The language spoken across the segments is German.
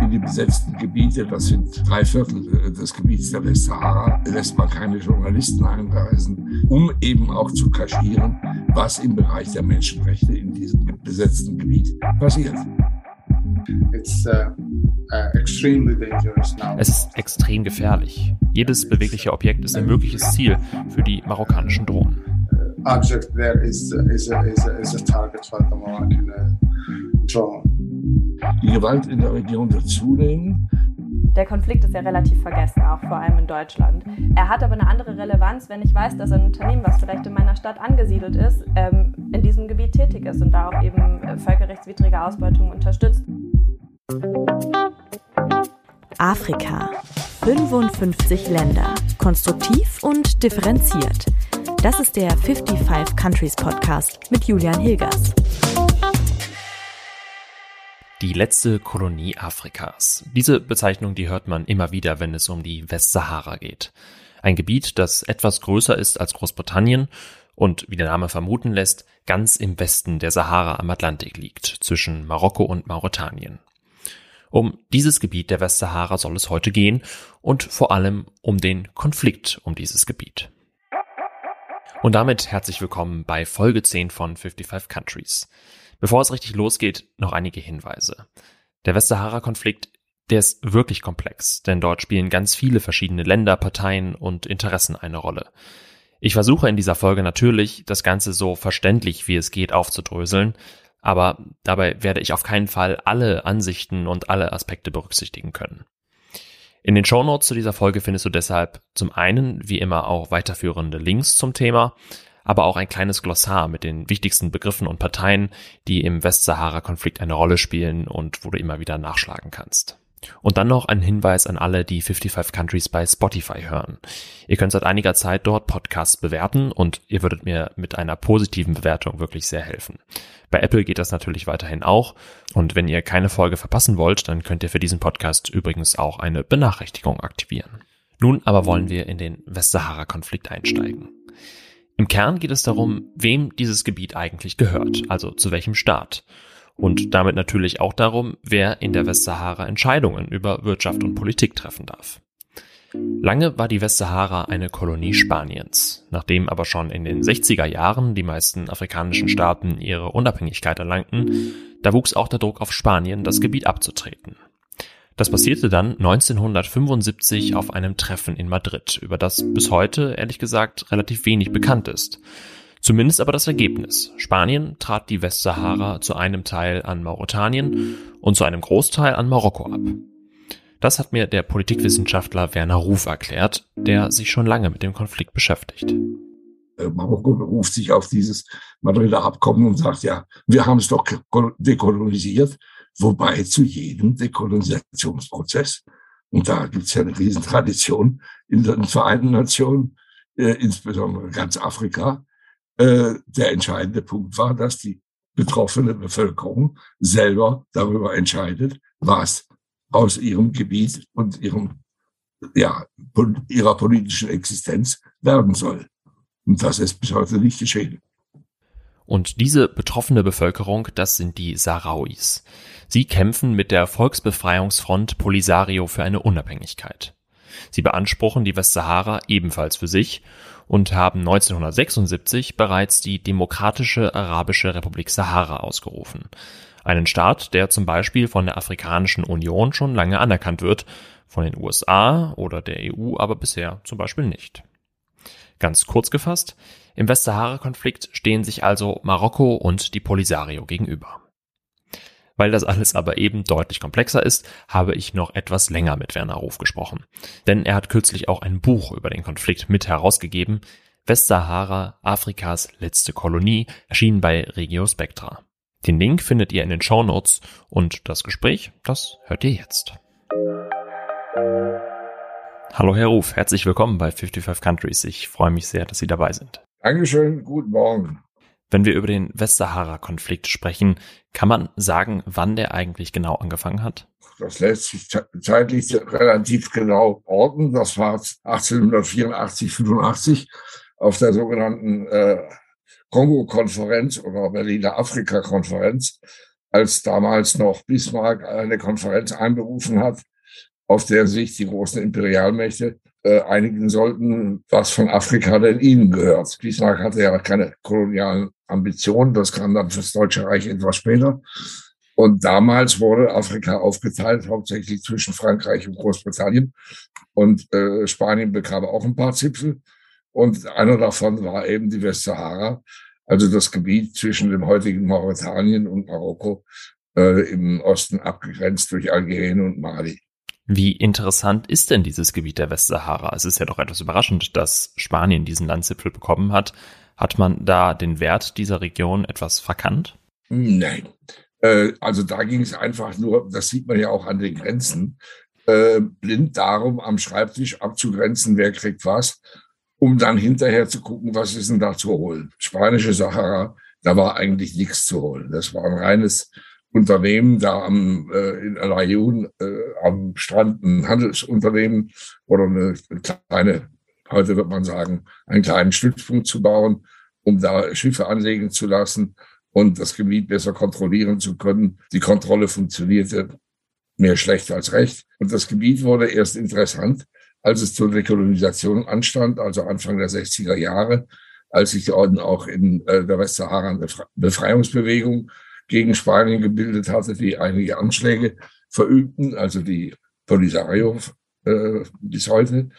In die besetzten Gebiete, das sind drei Viertel des Gebiets der Westsahara, lässt man keine Journalisten einreisen, um eben auch zu kaschieren, was im Bereich der Menschenrechte in diesem besetzten Gebiet passiert. It's, uh, uh, extremely dangerous now. Es ist extrem gefährlich. Jedes bewegliche Objekt ist ein mögliches Ziel für die marokkanischen Drohnen. Object there is, is, a, is, a, is a target for the Moroccan uh, drone. Die Gewalt in der Region wird zunehmen. Der Konflikt ist ja relativ vergessen, auch vor allem in Deutschland. Er hat aber eine andere Relevanz, wenn ich weiß, dass ein Unternehmen, was vielleicht in meiner Stadt angesiedelt ist, ähm, in diesem Gebiet tätig ist und da auch eben äh, völkerrechtswidrige Ausbeutung unterstützt. Afrika. 55 Länder. Konstruktiv und differenziert. Das ist der 55 Countries Podcast mit Julian Hilgers. Die letzte Kolonie Afrikas. Diese Bezeichnung, die hört man immer wieder, wenn es um die Westsahara geht. Ein Gebiet, das etwas größer ist als Großbritannien und, wie der Name vermuten lässt, ganz im Westen der Sahara am Atlantik liegt, zwischen Marokko und Mauretanien. Um dieses Gebiet der Westsahara soll es heute gehen und vor allem um den Konflikt um dieses Gebiet. Und damit herzlich willkommen bei Folge 10 von 55 Countries. Bevor es richtig losgeht, noch einige Hinweise. Der Westsahara-Konflikt, der ist wirklich komplex, denn dort spielen ganz viele verschiedene Länder, Parteien und Interessen eine Rolle. Ich versuche in dieser Folge natürlich, das Ganze so verständlich wie es geht aufzudröseln, aber dabei werde ich auf keinen Fall alle Ansichten und alle Aspekte berücksichtigen können. In den Shownotes zu dieser Folge findest du deshalb zum einen wie immer auch weiterführende Links zum Thema, aber auch ein kleines Glossar mit den wichtigsten Begriffen und Parteien, die im Westsahara-Konflikt eine Rolle spielen und wo du immer wieder nachschlagen kannst. Und dann noch ein Hinweis an alle, die 55 Countries bei Spotify hören. Ihr könnt seit einiger Zeit dort Podcasts bewerten und ihr würdet mir mit einer positiven Bewertung wirklich sehr helfen. Bei Apple geht das natürlich weiterhin auch. Und wenn ihr keine Folge verpassen wollt, dann könnt ihr für diesen Podcast übrigens auch eine Benachrichtigung aktivieren. Nun aber wollen wir in den Westsahara-Konflikt einsteigen. Im Kern geht es darum, wem dieses Gebiet eigentlich gehört, also zu welchem Staat und damit natürlich auch darum, wer in der Westsahara Entscheidungen über Wirtschaft und Politik treffen darf. Lange war die Westsahara eine Kolonie Spaniens. Nachdem aber schon in den 60er Jahren die meisten afrikanischen Staaten ihre Unabhängigkeit erlangten, da wuchs auch der Druck auf Spanien, das Gebiet abzutreten. Das passierte dann 1975 auf einem Treffen in Madrid, über das bis heute, ehrlich gesagt, relativ wenig bekannt ist. Zumindest aber das Ergebnis. Spanien trat die Westsahara zu einem Teil an Mauretanien und zu einem Großteil an Marokko ab. Das hat mir der Politikwissenschaftler Werner Ruf erklärt, der sich schon lange mit dem Konflikt beschäftigt. Äh, Marokko beruft sich auf dieses Madrider Abkommen und sagt, ja, wir haben es doch dekolonisiert, wobei zu jedem Dekolonisationsprozess, und da gibt es ja eine Riesentradition in den Vereinten Nationen, äh, insbesondere ganz Afrika, äh, der entscheidende Punkt war, dass die betroffene Bevölkerung selber darüber entscheidet, was aus ihrem Gebiet und ihrem, ja, ihrer politischen Existenz werden soll. Und das ist bis heute nicht geschehen. Und diese betroffene Bevölkerung, das sind die Sahrawis. Sie kämpfen mit der Volksbefreiungsfront Polisario für eine Unabhängigkeit. Sie beanspruchen die Westsahara ebenfalls für sich und haben 1976 bereits die Demokratische Arabische Republik Sahara ausgerufen. Einen Staat, der zum Beispiel von der Afrikanischen Union schon lange anerkannt wird, von den USA oder der EU aber bisher zum Beispiel nicht. Ganz kurz gefasst, im Westsahara-Konflikt stehen sich also Marokko und die Polisario gegenüber. Weil das alles aber eben deutlich komplexer ist, habe ich noch etwas länger mit Werner Ruf gesprochen. Denn er hat kürzlich auch ein Buch über den Konflikt mit herausgegeben. Westsahara, Afrikas letzte Kolonie, erschienen bei Regio Spectra. Den Link findet ihr in den Show Notes und das Gespräch, das hört ihr jetzt. Hallo Herr Ruf, herzlich willkommen bei 55 Countries. Ich freue mich sehr, dass Sie dabei sind. Dankeschön, guten Morgen. Wenn wir über den Westsahara-Konflikt sprechen, kann man sagen, wann der eigentlich genau angefangen hat? Das lässt sich zeitlich relativ genau orten. Das war 1884, 85 auf der sogenannten äh, Kongo-Konferenz oder Berliner Afrika-Konferenz, als damals noch Bismarck eine Konferenz einberufen hat, auf der sich die großen Imperialmächte äh, einigen sollten, was von Afrika denn ihnen gehört. Bismarck hatte ja keine kolonialen Ambitionen, das kam dann fürs Deutsche Reich etwas später. Und damals wurde Afrika aufgeteilt, hauptsächlich zwischen Frankreich und Großbritannien. Und äh, Spanien bekam auch ein paar Zipfel. Und einer davon war eben die Westsahara, also das Gebiet zwischen dem heutigen Mauretanien und Marokko, äh, im Osten abgegrenzt durch Algerien und Mali. Wie interessant ist denn dieses Gebiet der Westsahara? Es ist ja doch etwas überraschend, dass Spanien diesen Landzipfel bekommen hat. Hat man da den Wert dieser Region etwas verkannt? Nein. Äh, also da ging es einfach nur, das sieht man ja auch an den Grenzen, äh, blind darum, am Schreibtisch abzugrenzen, wer kriegt was, um dann hinterher zu gucken, was ist denn da zu holen. Spanische Sahara, da war eigentlich nichts zu holen. Das war ein reines Unternehmen da am, äh, in El Ayoun, äh, am Strand, ein Handelsunternehmen oder eine kleine, heute wird man sagen, einen kleinen Stützpunkt zu bauen, um da Schiffe anlegen zu lassen und das Gebiet besser kontrollieren zu können. Die Kontrolle funktionierte mehr schlecht als recht. Und das Gebiet wurde erst interessant, als es zur Dekolonisation anstand, also Anfang der 60er Jahre, als sich die Orden auch in äh, der Westsahara Befreiungsbewegung gegen Spanien gebildet hatte, die einige Anschläge verübten, also die Polisario äh, bis heute.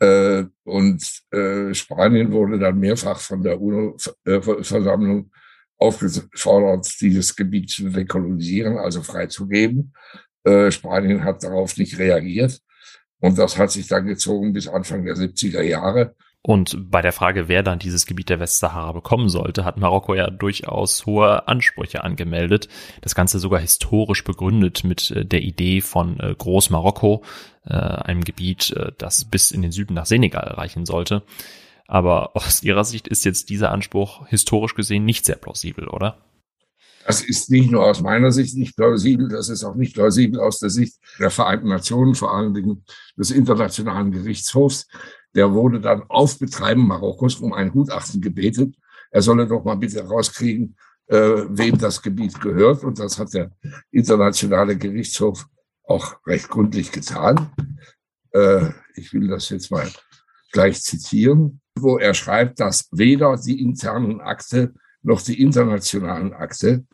Äh, und äh, Spanien wurde dann mehrfach von der UNO-Versammlung aufgefordert, dieses Gebiet zu dekolonisieren, also freizugeben. Äh, Spanien hat darauf nicht reagiert. Und das hat sich dann gezogen bis Anfang der 70er Jahre. Und bei der Frage, wer dann dieses Gebiet der Westsahara bekommen sollte, hat Marokko ja durchaus hohe Ansprüche angemeldet. Das Ganze sogar historisch begründet mit äh, der Idee von äh, Großmarokko, äh, einem Gebiet, das bis in den Süden nach Senegal reichen sollte. Aber aus Ihrer Sicht ist jetzt dieser Anspruch historisch gesehen nicht sehr plausibel, oder? Das ist nicht nur aus meiner Sicht nicht plausibel, das ist auch nicht plausibel aus der Sicht der Vereinten Nationen, vor allen Dingen des Internationalen Gerichtshofs. Der wurde dann auf Betreiben Marokkos um ein Gutachten gebetet. Er solle doch mal bitte rauskriegen, äh, wem das Gebiet gehört. Und das hat der Internationale Gerichtshof auch recht gründlich getan. Äh, ich will das jetzt mal gleich zitieren, wo er schreibt, dass weder die internen Akte noch die internationalen Akte,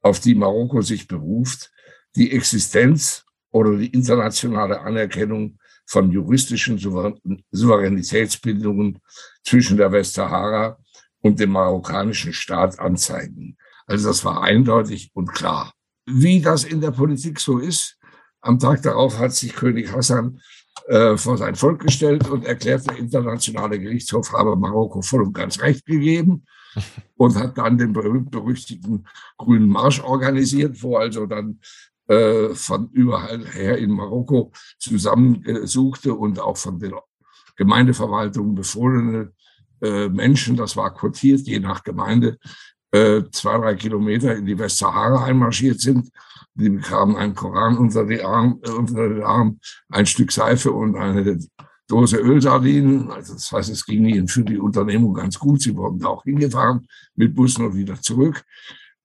auf die Marokko sich beruft, die Existenz oder die internationale Anerkennung von juristischen Souveränitätsbindungen zwischen der Westsahara und dem marokkanischen Staat anzeigen. Also das war eindeutig und klar. Wie das in der Politik so ist, am Tag darauf hat sich König Hassan äh, vor sein Volk gestellt und erklärt, der internationale Gerichtshof habe Marokko voll und ganz Recht gegeben und hat dann den berühmt-berüchtigten Grünen Marsch organisiert, wo also dann äh, von überall her in Marokko zusammensuchte und auch von den Gemeindeverwaltungen befohlene äh, Menschen, das war quotiert, je nach Gemeinde, äh, zwei, drei Kilometer in die Westsahara einmarschiert sind die bekamen einen Koran unter, die Arm, äh, unter den Arm, ein Stück Seife und eine Dose Ölsardinen. Also das heißt, es ging ihnen für die Unternehmung ganz gut. Sie wurden da auch hingefahren mit Bussen und wieder zurück.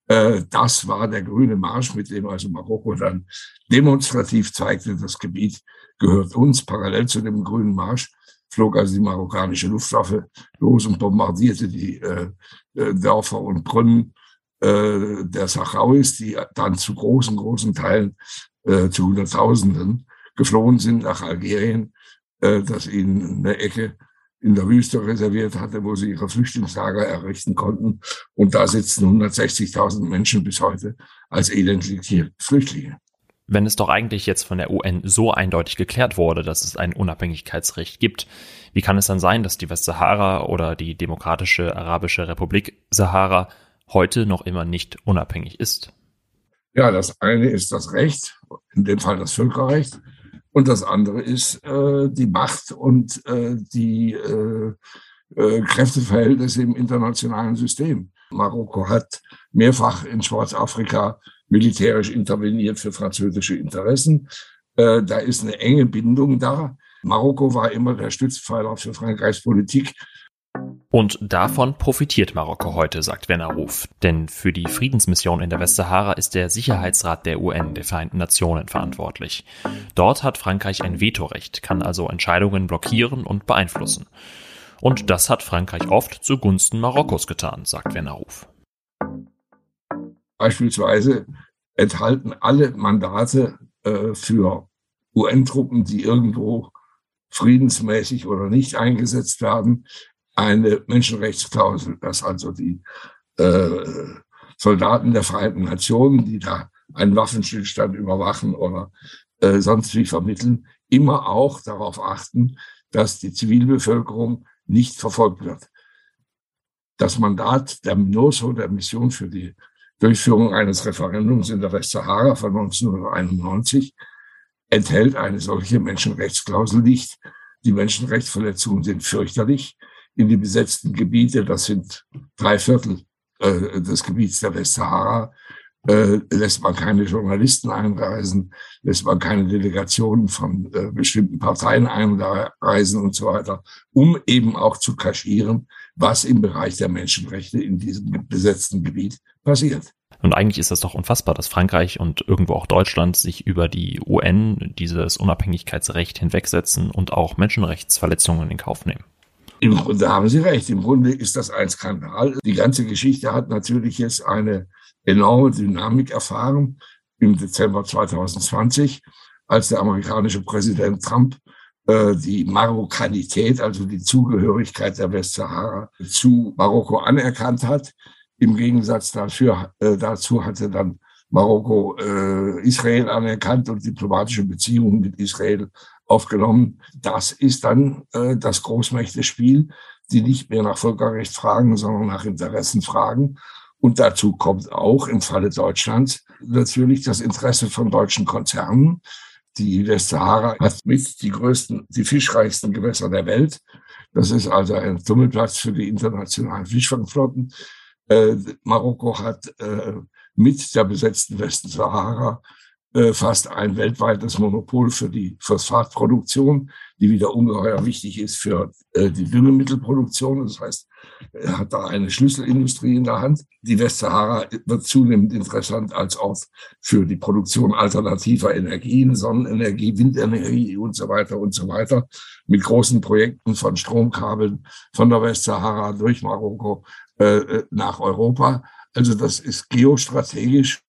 Äh, das war der grüne Marsch, mit dem also Marokko dann demonstrativ zeigte, das Gebiet gehört uns. Parallel zu dem grünen Marsch flog also die marokkanische Luftwaffe los und bombardierte die äh, äh Dörfer und Brunnen äh, der Sachrauis, die dann zu großen, großen Teilen, äh, zu Hunderttausenden geflohen sind nach Algerien, äh, das ihnen eine Ecke in der Wüste reserviert hatte, wo sie ihre Flüchtlingslager errichten konnten. Und da sitzen 160.000 Menschen bis heute als elendliche Flüchtlinge. Wenn es doch eigentlich jetzt von der UN so eindeutig geklärt wurde, dass es ein Unabhängigkeitsrecht gibt, wie kann es dann sein, dass die Westsahara oder die Demokratische Arabische Republik Sahara heute noch immer nicht unabhängig ist. Ja, das eine ist das Recht, in dem Fall das Völkerrecht, und das andere ist äh, die Macht und äh, die äh, äh, Kräfteverhältnisse im internationalen System. Marokko hat mehrfach in Schwarzafrika militärisch interveniert für französische Interessen. Äh, da ist eine enge Bindung da. Marokko war immer der Stützpfeiler für Frankreichs Politik Und davon profitiert Marokko heute, sagt Werner Ruf. Denn für die Friedensmission in der Westsahara ist der Sicherheitsrat der UN, der Vereinten Nationen, verantwortlich. Dort hat Frankreich ein Vetorecht, kann also Entscheidungen blockieren und beeinflussen. Und das hat Frankreich oft zugunsten Marokkos getan, sagt Werner Ruf. Beispielsweise enthalten alle Mandate äh, für UN-Truppen, die irgendwo friedensmäßig oder nicht eingesetzt werden, eine Menschenrechtsklausel, dass also die äh, Soldaten der Vereinten Nationen, die da einen Waffenstillstand überwachen oder äh, sonst wie vermitteln, immer auch darauf achten, dass die Zivilbevölkerung nicht verfolgt wird. Das Mandat der MINUSO, der Mission für die Durchführung eines Referendums in der Westsahara von 1991, enthält eine solche Menschenrechtsklausel nicht. Die Menschenrechtsverletzungen sind fürchterlich in die besetzten Gebiete, das sind drei Viertel äh, des Gebiets der Westsahara, äh, lässt man keine Journalisten einreisen, lässt man keine Delegationen von äh, bestimmten Parteien einreisen und so weiter, um eben auch zu kaschieren, was im Bereich der Menschenrechte in diesem besetzten Gebiet passiert. Und eigentlich ist das doch unfassbar, dass Frankreich und irgendwo auch Deutschland sich über die UN dieses Unabhängigkeitsrecht hinwegsetzen und auch Menschenrechtsverletzungen in Kauf nehmen. Im Grunde haben Sie recht. Im Grunde ist das ein Skandal. Die ganze Geschichte hat natürlich jetzt eine enorme Dynamik erfahren im Dezember 2020, als der amerikanische Präsident Trump äh, die Marokkanität, also die Zugehörigkeit der Westsahara zu Marokko anerkannt hat. Im Gegensatz dafür, äh, dazu hatte dann Marokko äh, Israel anerkannt und diplomatische Beziehungen mit Israel aufgenommen. Das ist dann äh, das Großmächtespiel, die nicht mehr nach Völkerrecht fragen, sondern nach Interessen fragen. Und dazu kommt auch im Falle Deutschlands natürlich das Interesse von deutschen Konzernen. Die Westsahara hat mit die größten, die fischreichsten Gewässer der Welt. Das ist also ein Tummelplatz für die internationalen Fischfangflotten. Äh, Marokko hat äh, mit der besetzten Westsahara fast ein weltweites Monopol für die Phosphatproduktion, die wieder ungeheuer wichtig ist für äh, die Düngemittelproduktion. Das heißt, er hat da eine Schlüsselindustrie in der Hand. Die Westsahara wird zunehmend interessant als Ort für die Produktion alternativer Energien, Sonnenenergie, Windenergie und so weiter und so weiter, mit großen Projekten von Stromkabeln von der Westsahara durch Marokko äh, äh nach Europa. Also das ist geostrategisch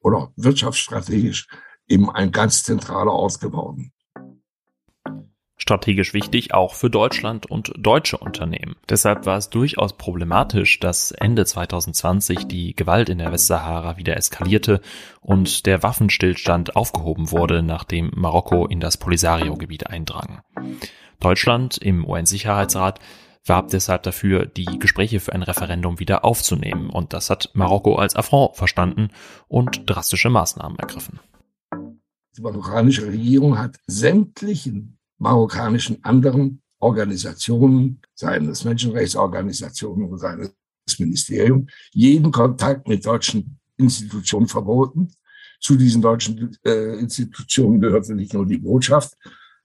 oder wirtschaftsstrategisch eben ein ganz zentraler Ort geworden. Strategisch wichtig auch für Deutschland und deutsche Unternehmen. Deshalb war es durchaus problematisch, dass Ende 2020 die Gewalt in der Westsahara wieder eskalierte und der Waffenstillstand aufgehoben wurde, nachdem Marokko in das Polisario-Gebiet eindrang. Deutschland im UN-Sicherheitsrat warb deshalb dafür, die Gespräche für ein Referendum wieder aufzunehmen. Und das hat Marokko als Affront verstanden und drastische Maßnahmen ergriffen. Die marokkanische Regierung hat sämtlichen marokkanischen anderen Organisationen, seien es Menschenrechtsorganisationen oder seien es Ministerium, jeden Kontakt mit deutschen Institutionen verboten. Zu diesen deutschen äh, Institutionen gehörte nicht nur die Botschaft,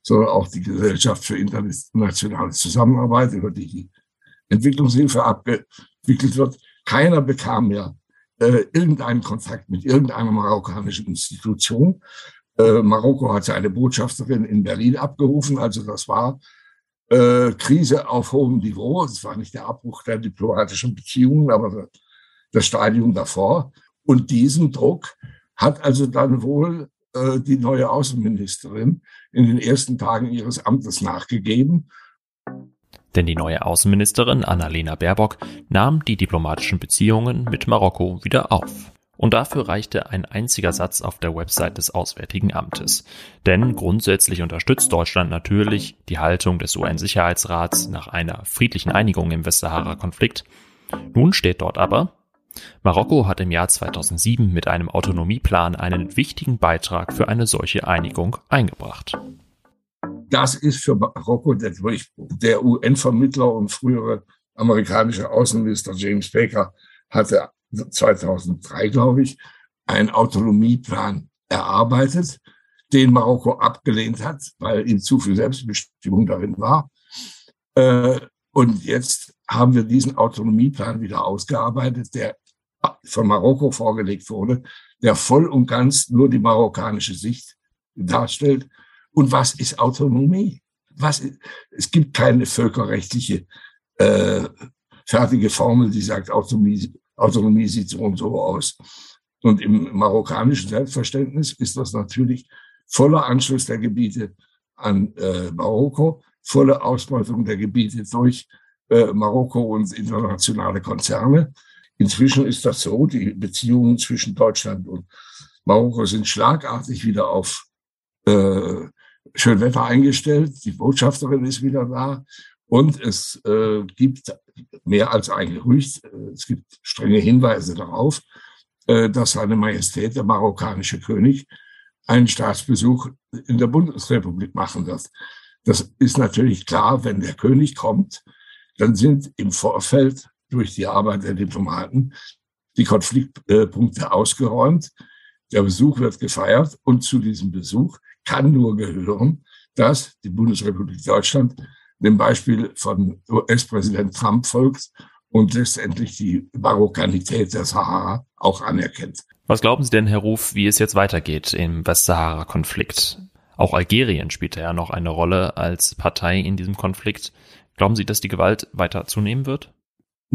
sondern auch die Gesellschaft für internationale Zusammenarbeit, über die die Entwicklungshilfe abgewickelt wird. Keiner bekam mehr äh, irgendeinen Kontakt mit irgendeiner marokkanischen Institution. Äh, Marokko hatte eine Botschafterin in Berlin abgerufen, also das war äh, Krise auf hohem Niveau. Es war nicht der Abbruch der diplomatischen Beziehungen, aber das Stadium davor. Und diesen Druck hat also dann wohl äh, die neue Außenministerin in den ersten Tagen ihres Amtes nachgegeben. Denn die neue Außenministerin Annalena Baerbock nahm die diplomatischen Beziehungen mit Marokko wieder auf. Und dafür reichte ein einziger Satz auf der Website des Auswärtigen Amtes. Denn grundsätzlich unterstützt Deutschland natürlich die Haltung des UN-Sicherheitsrats nach einer friedlichen Einigung im Westsahara-Konflikt. Nun steht dort aber, Marokko hat im Jahr 2007 mit einem Autonomieplan einen wichtigen Beitrag für eine solche Einigung eingebracht. Das ist für Marokko der Durchbruch. Der UN-Vermittler und frühere amerikanische Außenminister James Baker hatte 2003, glaube ich, einen Autonomieplan erarbeitet, den Marokko abgelehnt hat, weil ihm zu viel Selbstbestimmung darin war. Äh, Und jetzt haben wir diesen Autonomieplan wieder ausgearbeitet, der von Marokko vorgelegt wurde, der voll und ganz nur die marokkanische Sicht darstellt. Und was ist Autonomie? Was, es gibt keine völkerrechtliche äh, fertige Formel, die sagt, Autonomie, Autonomie sieht so und so aus. Und im marokkanischen Selbstverständnis ist das natürlich voller Anschluss der Gebiete an äh, Marokko, volle Ausbeutung der Gebiete durch äh, Marokko und internationale Konzerne. Inzwischen ist das so, die Beziehungen zwischen Deutschland und Marokko sind schlagartig wieder auf äh, Schönwetter eingestellt. Die Botschafterin ist wieder da. Und es äh, gibt mehr als ein Gerücht, äh, es gibt strenge Hinweise darauf, äh, dass seine Majestät, der marokkanische König, einen Staatsbesuch in der Bundesrepublik machen wird. Das ist natürlich klar, wenn der König kommt, dann sind im Vorfeld durch die Arbeit der Diplomaten die Konfliktpunkte ausgeräumt. Der Besuch wird gefeiert und zu diesem Besuch kann nur gehören, dass die Bundesrepublik Deutschland dem Beispiel von US-Präsident Trump folgt und letztendlich die Marokkanität der Sahara auch anerkennt. Was glauben Sie denn, Herr Ruf, wie es jetzt weitergeht im Westsahara-Konflikt? Auch Algerien spielte ja noch eine Rolle als Partei in diesem Konflikt. Glauben Sie, dass die Gewalt weiter zunehmen wird?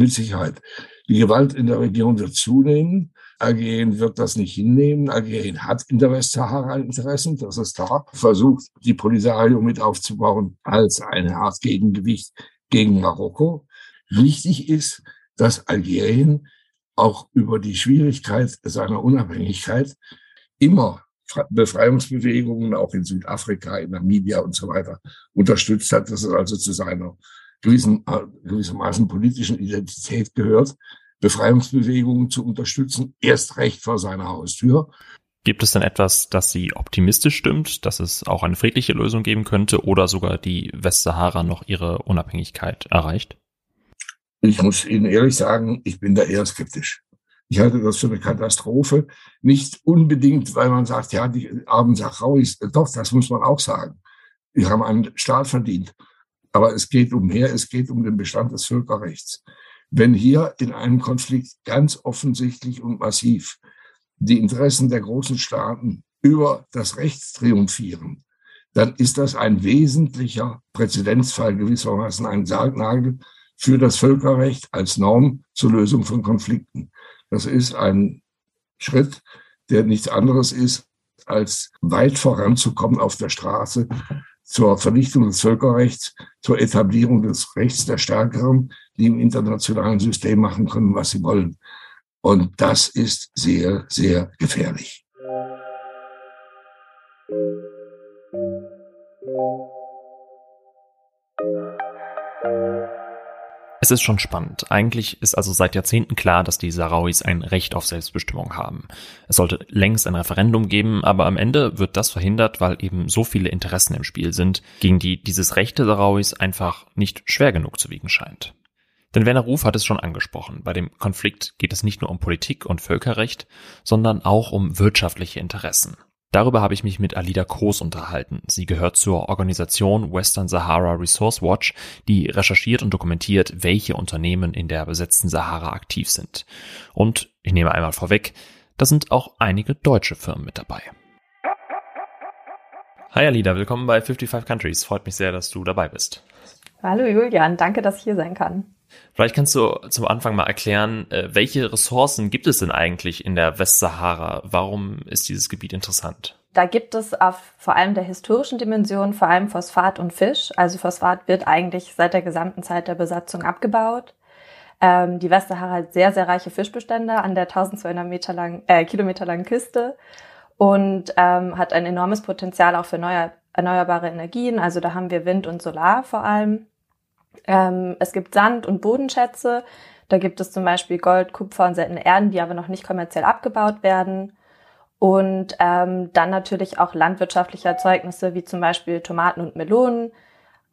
Mit Sicherheit. Die Gewalt in der Region wird zunehmen. Algerien wird das nicht hinnehmen. Algerien hat in der Westsahara Interessen, das ist da. Versucht, die Polisario mit aufzubauen als eine Art Gegengewicht gegen Marokko. Wichtig ist, dass Algerien auch über die Schwierigkeit seiner Unabhängigkeit immer Befreiungsbewegungen auch in Südafrika, in Namibia und so weiter unterstützt hat, dass es also zu seiner gewissen, äh, gewissermaßen politischen Identität gehört, Befreiungsbewegungen zu unterstützen, erst recht vor seiner Haustür. Gibt es denn etwas, das Sie optimistisch stimmt, dass es auch eine friedliche Lösung geben könnte oder sogar die Westsahara noch ihre Unabhängigkeit erreicht? Ich muss Ihnen ehrlich sagen, ich bin da eher skeptisch. Ich halte das für eine Katastrophe. Nicht unbedingt, weil man sagt, ja, die armen Sachrauis, doch, das muss man auch sagen. Die haben einen Staat verdient. Aber es geht um mehr, es geht um den Bestand des Völkerrechts. Wenn hier in einem Konflikt ganz offensichtlich und massiv die Interessen der großen Staaten über das Recht triumphieren, dann ist das ein wesentlicher Präzedenzfall, gewissermaßen ein Sargnagel für das Völkerrecht als Norm zur Lösung von Konflikten. Das ist ein Schritt, der nichts anderes ist, als weit voranzukommen auf der Straße zur Vernichtung des Völkerrechts, zur Etablierung des Rechts der Stärkeren, die im internationalen System machen können, was sie wollen. Und das ist sehr, sehr gefährlich. Es ist schon spannend. Eigentlich ist also seit Jahrzehnten klar, dass die Sahrawis ein Recht auf Selbstbestimmung haben. Es sollte längst ein Referendum geben, aber am Ende wird das verhindert, weil eben so viele Interessen im Spiel sind, gegen die dieses Recht der Sahrawis einfach nicht schwer genug zu wiegen scheint. Denn Werner Ruf hat es schon angesprochen. Bei dem Konflikt geht es nicht nur um Politik und Völkerrecht, sondern auch um wirtschaftliche Interessen. Darüber habe ich mich mit Alida Kroos unterhalten. Sie gehört zur Organisation Western Sahara Resource Watch, die recherchiert und dokumentiert, welche Unternehmen in der besetzten Sahara aktiv sind. Und ich nehme einmal vorweg, da sind auch einige deutsche Firmen mit dabei. Hi Alida, willkommen bei 55 Countries. Freut mich sehr, dass du dabei bist. Hallo Julian, danke, dass ich hier sein kann. Vielleicht kannst du zum Anfang mal erklären, äh, welche Ressourcen gibt es denn eigentlich in der Westsahara? Warum ist dieses Gebiet interessant? Da gibt es auf vor allem der historischen Dimension vor allem Phosphat und Fisch. Also Phosphat wird eigentlich seit der gesamten Zeit der Besatzung abgebaut. Ähm, die Westsahara hat sehr, sehr reiche Fischbestände an der 1200 Meter lang, äh, Kilometer langen Küste und ähm, hat ein enormes Potenzial auch für neue, erneuerbare Energien. Also da haben wir Wind und Solar vor allem. Ähm, es gibt Sand- und Bodenschätze. Da gibt es zum Beispiel Gold, Kupfer und seltene Erden, die aber noch nicht kommerziell abgebaut werden. Und ähm, dann natürlich auch landwirtschaftliche Erzeugnisse wie zum Beispiel Tomaten und Melonen,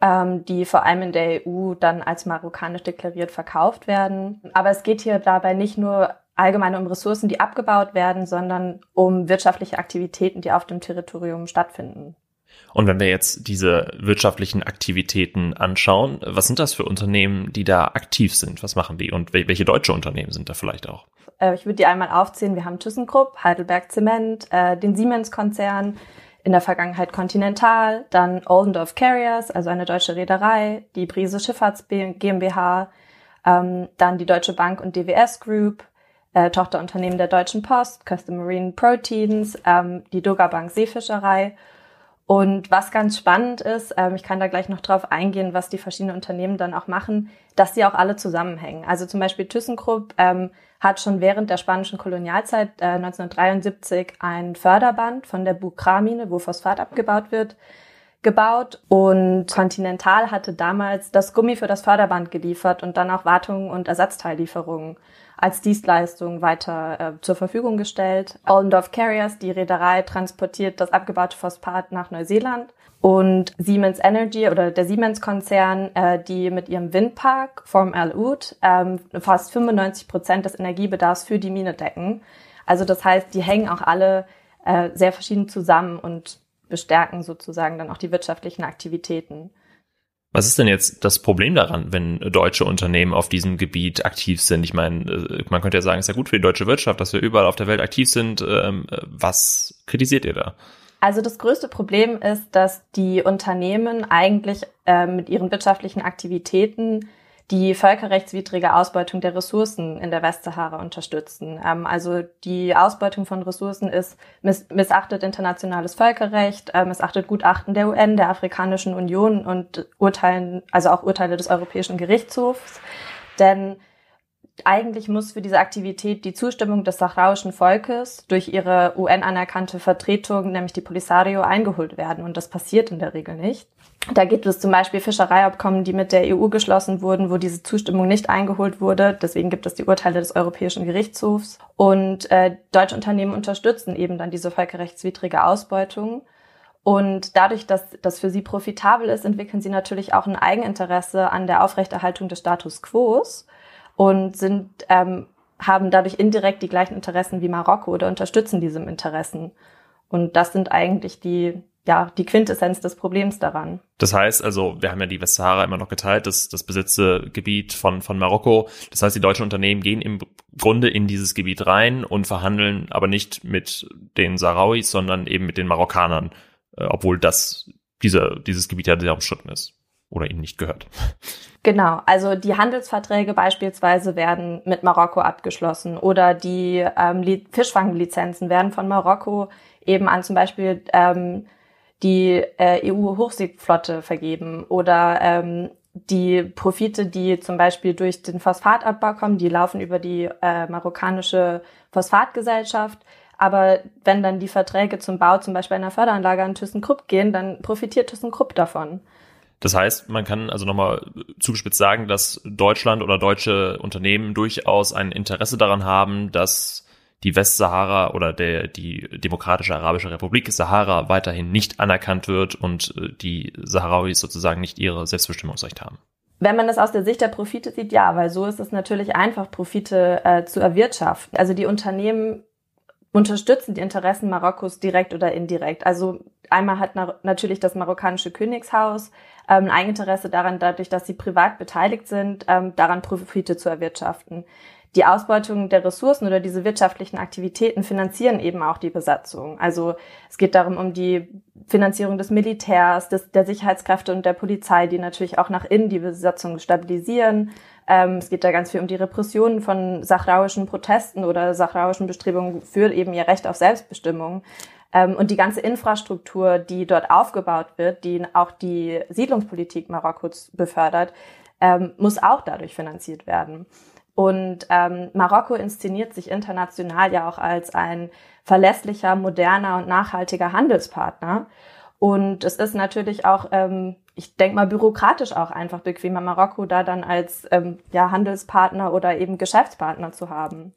ähm, die vor allem in der EU dann als marokkanisch deklariert verkauft werden. Aber es geht hier dabei nicht nur allgemein um Ressourcen, die abgebaut werden, sondern um wirtschaftliche Aktivitäten, die auf dem Territorium stattfinden. Und wenn wir jetzt diese wirtschaftlichen Aktivitäten anschauen, was sind das für Unternehmen, die da aktiv sind? Was machen die? Und welche deutsche Unternehmen sind da vielleicht auch? Äh, ich würde die einmal aufzählen. Wir haben ThyssenKrupp, Heidelberg Zement, äh, den Siemens-Konzern, in der Vergangenheit Continental, dann Oldendorf Carriers, also eine deutsche Reederei, die Brise Schifffahrts GmbH, ähm, dann die Deutsche Bank und DWS Group, äh, Tochterunternehmen der Deutschen Post, Custom Marine Proteins, ähm, die Doga Bank Seefischerei und was ganz spannend ist, ähm, ich kann da gleich noch drauf eingehen, was die verschiedenen Unternehmen dann auch machen, dass sie auch alle zusammenhängen. Also zum Beispiel ThyssenKrupp ähm, hat schon während der spanischen Kolonialzeit äh, 1973 ein Förderband von der Bukra-Mine, wo Phosphat abgebaut wird, gebaut und Continental hatte damals das Gummi für das Förderband geliefert und dann auch Wartungen und Ersatzteillieferungen als Dienstleistung weiter äh, zur Verfügung gestellt. Oldendorf Carriers, die Reederei, transportiert das abgebaute Phosphat nach Neuseeland. Und Siemens Energy oder der Siemens-Konzern, äh, die mit ihrem Windpark Form Al Ud ähm, fast 95 Prozent des Energiebedarfs für die Mine decken. Also das heißt, die hängen auch alle äh, sehr verschieden zusammen und bestärken sozusagen dann auch die wirtschaftlichen Aktivitäten. Was ist denn jetzt das Problem daran, wenn deutsche Unternehmen auf diesem Gebiet aktiv sind? Ich meine, äh, man könnte ja sagen, es ist ja gut für die deutsche Wirtschaft, dass wir überall auf der Welt aktiv sind. Ähm, was kritisiert ihr da? Also das größte Problem ist, dass die Unternehmen eigentlich äh, mit ihren wirtschaftlichen Aktivitäten die völkerrechtswidrige Ausbeutung der Ressourcen in der Westsahara unterstützen. Ähm, also die Ausbeutung von Ressourcen ist miss missachtet internationales Völkerrecht, äh, missachtet Gutachten der UN, der Afrikanischen Union und Urteilen, also auch Urteile des Europäischen Gerichtshofs. Denn eigentlich muss für diese Aktivität die Zustimmung des sahrauischen Volkes durch ihre UN-anerkannte Vertretung, nämlich die Polisario, eingeholt werden. Und das passiert in der Regel nicht. Da gibt es zum Beispiel Fischereiabkommen, die mit der EU geschlossen wurden, wo diese Zustimmung nicht eingeholt wurde. Deswegen gibt es die Urteile des Europäischen Gerichtshofs. Und äh, deutsche Unternehmen unterstützen eben dann diese völkerrechtswidrige Ausbeutung. Und dadurch, dass das für sie profitabel ist, entwickeln sie natürlich auch ein Eigeninteresse an der Aufrechterhaltung des Status quo und sind ähm, haben dadurch indirekt die gleichen Interessen wie Marokko oder unterstützen diese Interessen. Und das sind eigentlich die ja, die Quintessenz des Problems daran. Das heißt also, wir haben ja die Westsahara immer noch geteilt, das, das Gebiet von, von Marokko. Das heißt, die deutschen Unternehmen gehen im Grunde in dieses Gebiet rein und verhandeln aber nicht mit den Sahrauis, sondern eben mit den Marokkanern, äh, obwohl das, diese, dieses Gebiet ja sehr umstritten ist oder ihnen nicht gehört. Genau, also die Handelsverträge beispielsweise werden mit Marokko abgeschlossen oder die ähm, Fischfanglizenzen werden von Marokko eben an zum Beispiel ähm, die äh, EU-Hochseeflotte vergeben oder ähm, die Profite, die zum Beispiel durch den Phosphatabbau kommen, die laufen über die äh, marokkanische Phosphatgesellschaft. Aber wenn dann die Verträge zum Bau zum Beispiel einer Förderanlage an ThyssenKrupp gehen, dann profitiert ThyssenKrupp davon. Das heißt, man kann also nochmal zugespitzt sagen, dass Deutschland oder deutsche Unternehmen durchaus ein Interesse daran haben, dass die Westsahara oder der, die Demokratische Arabische Republik Sahara weiterhin nicht anerkannt wird und äh, die Saharauis sozusagen nicht ihre Selbstbestimmungsrecht haben. Wenn man das aus der Sicht der Profite sieht, ja, weil so ist es natürlich einfach, Profite äh, zu erwirtschaften. Also die Unternehmen unterstützen die Interessen Marokkos direkt oder indirekt. Also einmal hat na natürlich das marokkanische Königshaus ähm, ein Eigeninteresse daran, dadurch, dass sie privat beteiligt sind, ähm, daran Profite zu erwirtschaften die Ausbeutung der Ressourcen oder diese wirtschaftlichen Aktivitäten finanzieren eben auch die Besatzung. Also es geht darum um die Finanzierung des Militärs, des, der Sicherheitskräfte und der Polizei, die natürlich auch nach innen die Besatzung stabilisieren. Ähm, es geht da ganz viel um die Repressionen von sahrauischen Protesten oder sahrauischen Bestrebungen für eben ihr Recht auf Selbstbestimmung. Ähm, und die ganze Infrastruktur, die dort aufgebaut wird, die auch die Siedlungspolitik Marokkos befördert, ähm, muss auch dadurch finanziert werden. Und ähm, Marokko inszeniert sich international ja auch als ein verlässlicher, moderner und nachhaltiger Handelspartner. Und es ist natürlich auch, ähm, ich denke mal, bürokratisch auch einfach bequemer, Marokko da dann als ähm, ja, Handelspartner oder eben Geschäftspartner zu haben.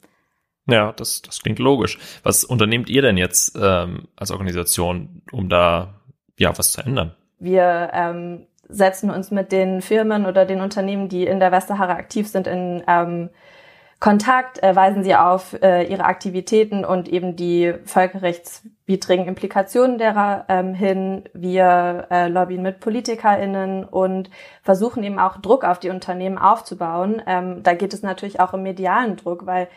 Ja, das, das klingt logisch. Was unternehmt ihr denn jetzt ähm, als Organisation, um da ja was zu ändern? Wir ähm, setzen uns mit den Firmen oder den Unternehmen, die in der Westsahara aktiv sind, in ähm, Kontakt, äh, weisen sie auf äh, ihre Aktivitäten und eben die völkerrechtswidrigen Implikationen derer ähm, hin. Wir äh, lobbyen mit PolitikerInnen und versuchen eben auch Druck auf die Unternehmen aufzubauen. Ähm, da geht es natürlich auch um medialen Druck, weil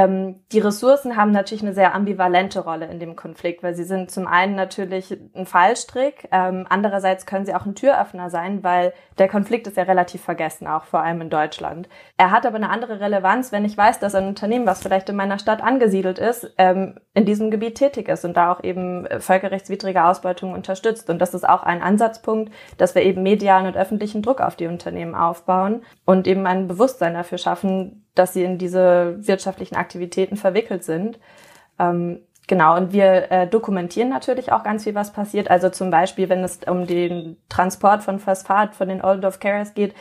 ähm, die Ressourcen haben natürlich eine sehr ambivalente Rolle in dem Konflikt, weil sie sind zum einen natürlich ein Fallstrick, ähm, andererseits können sie auch ein Türöffner sein, weil der Konflikt ist ja relativ vergessen, auch vor allem in Deutschland. Er hat aber eine andere Relevanz, wenn ich weiß, dass ein Unternehmen, was vielleicht in meiner Stadt angesiedelt ist, ähm, in diesem Gebiet tätig ist und da auch eben völkerrechtswidrige Ausbeutung unterstützt. Und das ist auch ein Ansatzpunkt, dass wir eben medialen und öffentlichen Druck auf die Unternehmen aufbauen und eben ein Bewusstsein dafür schaffen, dass sie in diese wirtschaftlichen Aktivitäten verwickelt sind. Ähm, genau, und wir äh, dokumentieren natürlich auch ganz viel, was passiert. Also zum Beispiel, wenn es um den Transport von Phosphat von den Oldorf Carriers geht,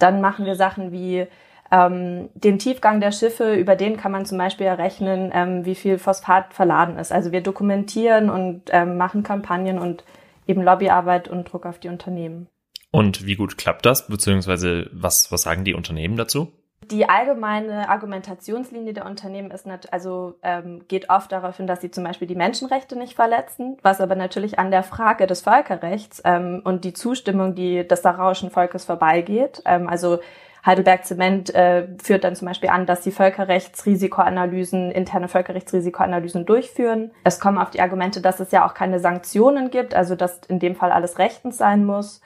dann machen wir Sachen wie ähm, den Tiefgang der Schiffe, über den kann man zum Beispiel errechnen, ähm, wie viel Phosphat verladen ist. Also wir dokumentieren und ähm, machen Kampagnen und eben Lobbyarbeit und Druck auf die Unternehmen. Und wie gut klappt das? Beziehungsweise was, was sagen die Unternehmen dazu? Die allgemeine Argumentationslinie der Unternehmen ist also ähm, geht oft darauf hin, dass sie zum Beispiel die Menschenrechte nicht verletzen, was aber natürlich an der Frage des Völkerrechts ähm, und die Zustimmung, die des saarauischen Volkes vorbeigeht. Ähm, also Heidelberg Zement äh, führt dann zum Beispiel an, dass sie Völkerrechtsrisikoanalysen, interne Völkerrechtsrisikoanalysen durchführen. Es kommen auf die Argumente, dass es ja auch keine Sanktionen gibt, also dass in dem Fall alles rechtens sein muss.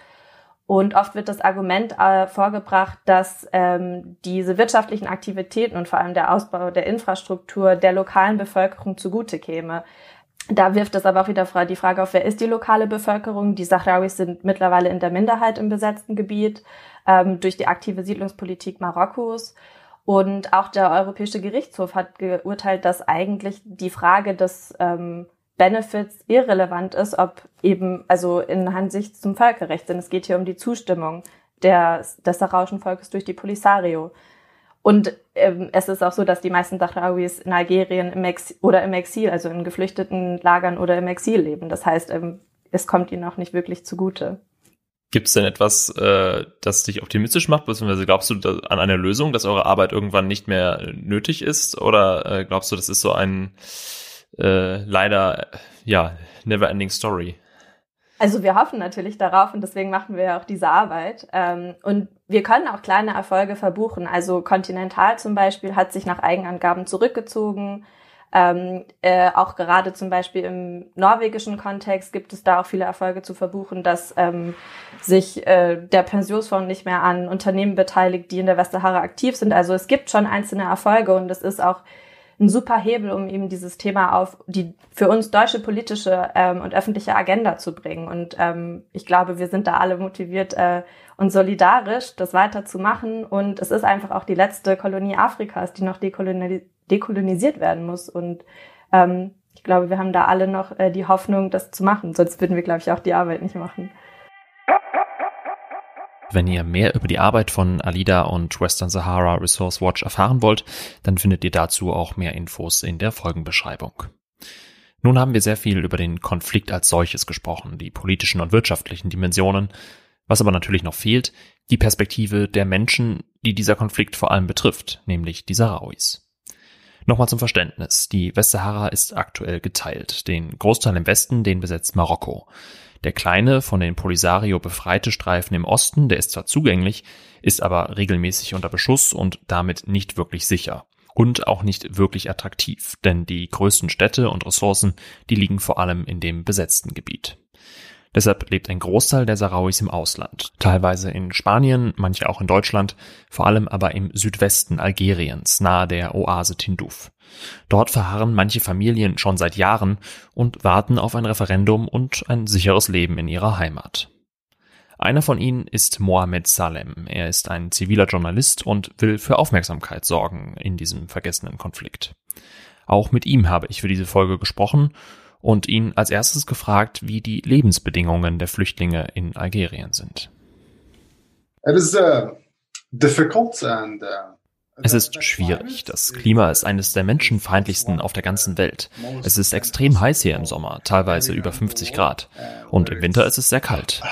Und oft wird das Argument äh, vorgebracht, dass ähm, diese wirtschaftlichen Aktivitäten und vor allem der Ausbau der Infrastruktur der lokalen Bevölkerung zugute käme. Da wirft es aber auch wieder die Frage auf, wer ist die lokale Bevölkerung? Die Sahrawis sind mittlerweile in der Minderheit im besetzten Gebiet ähm, durch die aktive Siedlungspolitik Marokkos. Und auch der Europäische Gerichtshof hat geurteilt, dass eigentlich die Frage des ähm, Benefits irrelevant ist, ob eben, also in Hinsicht zum Völkerrecht, denn es geht hier um die Zustimmung der, des saharauischen Volkes durch die Polisario. Und ähm, es ist auch so, dass die meisten Sahrawis in Algerien im Ex oder im Exil, also in geflüchteten Lagern oder im Exil leben. Das heißt, ähm, es kommt ihnen auch nicht wirklich zugute. Gibt es denn etwas, äh, das dich optimistisch macht, beziehungsweise glaubst du an eine Lösung, dass eure Arbeit irgendwann nicht mehr nötig ist? Oder äh, glaubst du, das ist so ein äh, leider, ja, never ending story. Also wir hoffen natürlich darauf und deswegen machen wir ja auch diese Arbeit. Ähm, und wir können auch kleine Erfolge verbuchen. Also Continental zum Beispiel hat sich nach Eigenangaben zurückgezogen. Ähm, äh, auch gerade zum Beispiel im norwegischen Kontext gibt es da auch viele Erfolge zu verbuchen, dass ähm, sich äh, der Pensionsfonds nicht mehr an Unternehmen beteiligt, die in der Westsahara aktiv sind. Also es gibt schon einzelne Erfolge und es ist auch ein super Hebel, um eben dieses Thema auf die für uns deutsche politische ähm, und öffentliche Agenda zu bringen. Und ähm, ich glaube, wir sind da alle motiviert äh, und solidarisch, das weiterzumachen. Und es ist einfach auch die letzte Kolonie Afrikas, die noch dekolonisiert werden muss. Und ähm, ich glaube, wir haben da alle noch äh, die Hoffnung, das zu machen. Sonst würden wir, glaube ich, auch die Arbeit nicht machen. Wenn ihr mehr über die Arbeit von Alida und Western Sahara Resource Watch erfahren wollt, dann findet ihr dazu auch mehr Infos in der Folgenbeschreibung. Nun haben wir sehr viel über den Konflikt als solches gesprochen, die politischen und wirtschaftlichen Dimensionen. Was aber natürlich noch fehlt, die Perspektive der Menschen, die dieser Konflikt vor allem betrifft, nämlich die Sahrawis. Nochmal zum Verständnis. Die Westsahara ist aktuell geteilt. Den Großteil im Westen, den besetzt Marokko. Der kleine, von den Polisario befreite Streifen im Osten, der ist zwar zugänglich, ist aber regelmäßig unter Beschuss und damit nicht wirklich sicher. Und auch nicht wirklich attraktiv, denn die größten Städte und Ressourcen, die liegen vor allem in dem besetzten Gebiet. Deshalb lebt ein Großteil der Sarawis im Ausland, teilweise in Spanien, manche auch in Deutschland, vor allem aber im Südwesten Algeriens, nahe der Oase Tindouf. Dort verharren manche Familien schon seit Jahren und warten auf ein Referendum und ein sicheres Leben in ihrer Heimat. Einer von ihnen ist Mohamed Salem. Er ist ein ziviler Journalist und will für Aufmerksamkeit sorgen in diesem vergessenen Konflikt. Auch mit ihm habe ich für diese Folge gesprochen und ihn als erstes gefragt, wie die Lebensbedingungen der Flüchtlinge in Algerien sind. And uh es ist schwierig. Das Klima ist eines der menschenfeindlichsten auf der ganzen Welt. Es ist extrem heiß hier im Sommer, teilweise über 50 Grad. Und im Winter ist es sehr kalt.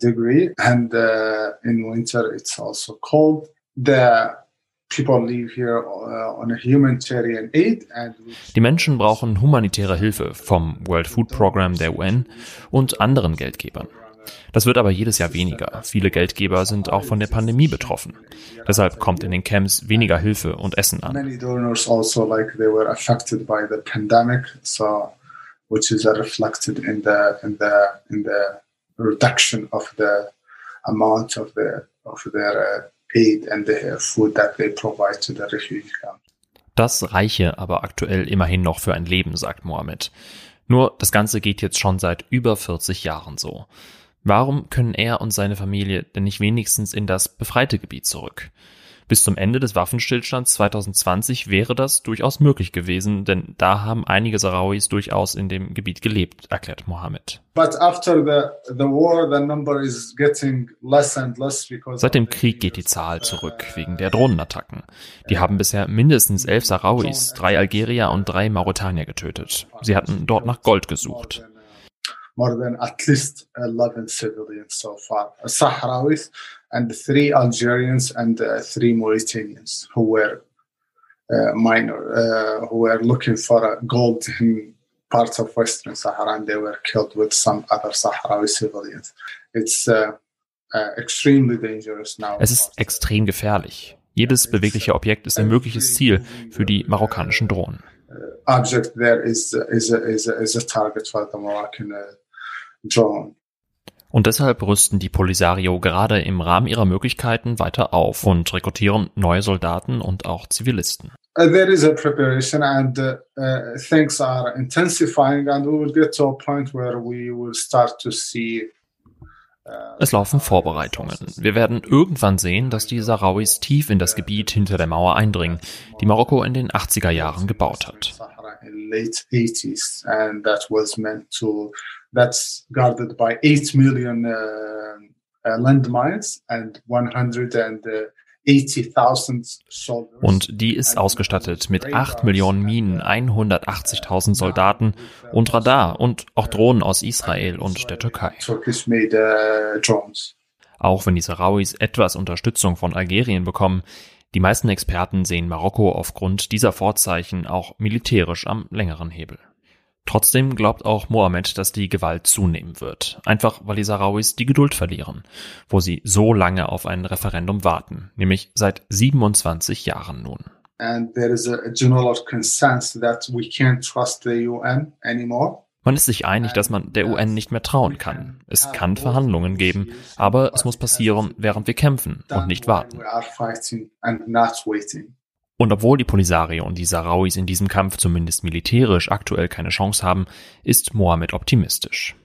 degree, and in winter it's also cold. The people live here uh, on a humanitarian aid and Die Menschen brauchen humanitäre Hilfe vom World Food Program der UN und anderen Geldgebern. Das wird aber jedes Jahr weniger. Viele Geldgeber sind auch von der Pandemie betroffen. Deshalb kommt in den Camps weniger Hilfe und Essen an. amount of the of their uh, aid and the food that they provide to the refugee camp. Das reiche aber aktuell immerhin noch für ein Leben, sagt Mohammed. Nur das Ganze geht jetzt schon seit über 40 Jahren so. Warum können er und seine Familie denn nicht wenigstens in das befreite Gebiet zurück? Bis zum Ende des Waffenstillstands 2020 wäre das durchaus möglich gewesen, denn da haben einige Sahrawis durchaus in dem Gebiet gelebt, erklärt Mohammed. Seit dem Krieg geht die Zahl zurück wegen der Drohnenattacken. Die haben bisher mindestens elf Sahrawis, drei Algerier und drei Mauretanier getötet. Sie hatten dort nach Gold gesucht. more than at least 11 civilians so far, Sahrawis and three Algerians and uh, three Mauritanians who were uh, minor, uh, who were looking for uh, gold in parts of Western Sahara and they were killed with some other Sahrawi civilians. It's uh, uh, extremely dangerous now. Es ist extrem gefährlich. Jedes bewegliche Objekt ist ein mögliches Ziel für die marokkanischen Drohnen. object there is is is is a target for the Moroccan uh, drone. Und deshalb rüsten die Polisario gerade im Rahmen ihrer Möglichkeiten weiter auf und rekrutieren neue Soldaten und auch Zivilisten. Uh, there is a preparation and uh, uh, things are intensifying and we will get to a point where we will start to see uh, Es laufen Vorbereitungen. Wir werden irgendwann sehen, dass die Sahrawis tief in das Gebiet hinter der Mauer eindringen, die Marokko in den 80er Jahren gebaut hat. Sahara in late 80s and that was meant to that's guarded by 8 million uh, uh, landmines and 180,000 soldiers. Und die ist ausgestattet mit 8 Millionen Minen, 180.000 Soldaten und Radar und auch Drohnen aus Israel und der Türkei. Uh. Auch wenn die Sahrawis etwas Unterstützung von Algerien bekommen, die meisten Experten sehen Marokko aufgrund dieser Vorzeichen auch militärisch am längeren Hebel. Trotzdem glaubt auch Mohammed, dass die Gewalt zunehmen wird, einfach weil die Sahrawis die Geduld verlieren, wo sie so lange auf ein Referendum warten, nämlich seit 27 Jahren nun. And there is a, a general consensus that we can't trust the UN anymore. Man ist sich einig, dass man der UN nicht mehr trauen kann. Es kann Verhandlungen geben, aber es muss passieren, während wir kämpfen und nicht warten. Und obwohl die Polisario und die Sahrawis in diesem Kampf zumindest militärisch aktuell keine Chance haben, ist Mohammed optimistisch.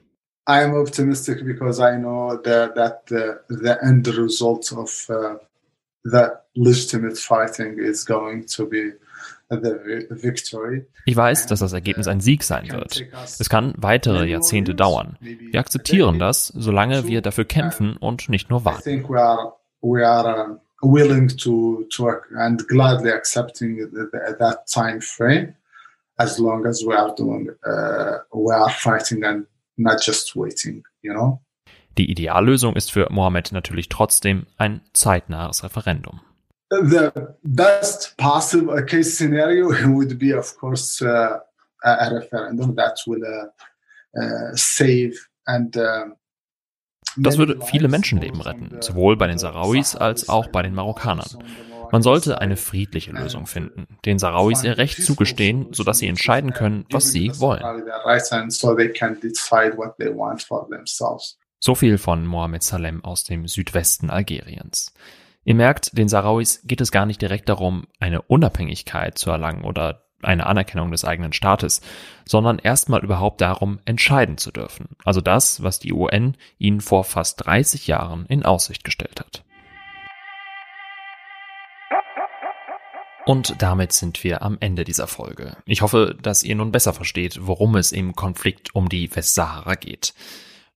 I am optimistic because I know that, that the, the end result of uh, the legitimate fighting is going to be. Ich weiß, dass das Ergebnis ein Sieg sein wird. Es kann weitere Jahrzehnte dauern. Wir akzeptieren das, solange wir dafür kämpfen und nicht nur warten. Think we are we are willing to to and gladly accepting that time frame as long as we are doing uh, we are fighting and not just waiting. You know. Die Ideallösung ist für Mohammed natürlich trotzdem ein zeitnahes Referendum. The best possible case scenario would be, of course, uh, a a referendum that will uh, uh, save and. um Das würde viele Menschenleben retten, sowohl bei den Sahrawis als auch bei den Marokkanern. Man sollte eine friedliche Lösung finden, den Sahrawis ihr Recht zugestehen, sodass sie entscheiden können, was sie wollen. So viel von Mohamed Salem aus dem Südwesten Algeriens. Ihr merkt, den Sahrawis geht es gar nicht direkt darum, eine Unabhängigkeit zu erlangen oder eine Anerkennung des eigenen Staates, sondern erstmal überhaupt darum, entscheiden zu dürfen. Also das, was die UN ihnen vor fast 30 Jahren in Aussicht gestellt hat. Und damit sind wir am Ende dieser Folge. Ich hoffe, dass ihr nun besser versteht, worum es im Konflikt um die Westsahara geht.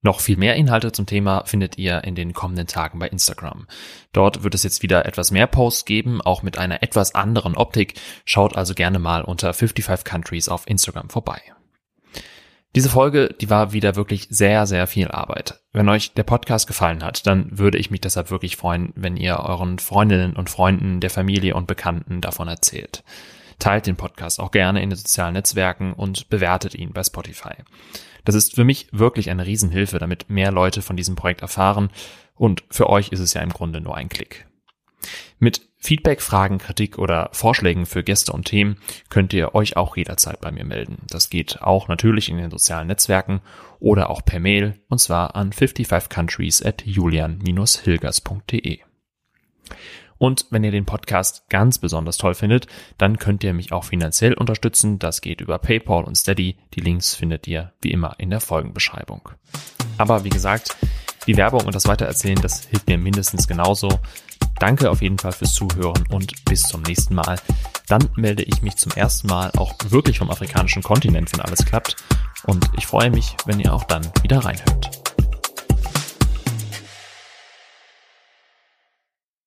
Noch viel mehr Inhalte zum Thema findet ihr in den kommenden Tagen bei Instagram. Dort wird es jetzt wieder etwas mehr Posts geben, auch mit einer etwas anderen Optik. Schaut also gerne mal unter 55 Countries auf Instagram vorbei. Diese Folge, die war wieder wirklich sehr, sehr viel Arbeit. Wenn euch der Podcast gefallen hat, dann würde ich mich deshalb wirklich freuen, wenn ihr euren Freundinnen und Freunden, der Familie und Bekannten davon erzählt. Teilt den Podcast auch gerne in den sozialen Netzwerken und bewertet ihn bei Spotify. Das ist für mich wirklich eine Riesenhilfe, damit mehr Leute von diesem Projekt erfahren und für euch ist es ja im Grunde nur ein Klick. Mit Feedback, Fragen, Kritik oder Vorschlägen für Gäste und Themen könnt ihr euch auch jederzeit bei mir melden. Das geht auch natürlich in den sozialen Netzwerken oder auch per Mail und zwar an 55countries at julian-hilgers.de. Und wenn ihr den Podcast ganz besonders toll findet, dann könnt ihr mich auch finanziell unterstützen. Das geht über PayPal und Steady. Die Links findet ihr wie immer in der Folgenbeschreibung. Aber wie gesagt, die Werbung und das Weitererzählen, das hilft mir mindestens genauso. Danke auf jeden Fall fürs Zuhören und bis zum nächsten Mal. Dann melde ich mich zum ersten Mal auch wirklich vom afrikanischen Kontinent, wenn alles klappt. Und ich freue mich, wenn ihr auch dann wieder reinhört.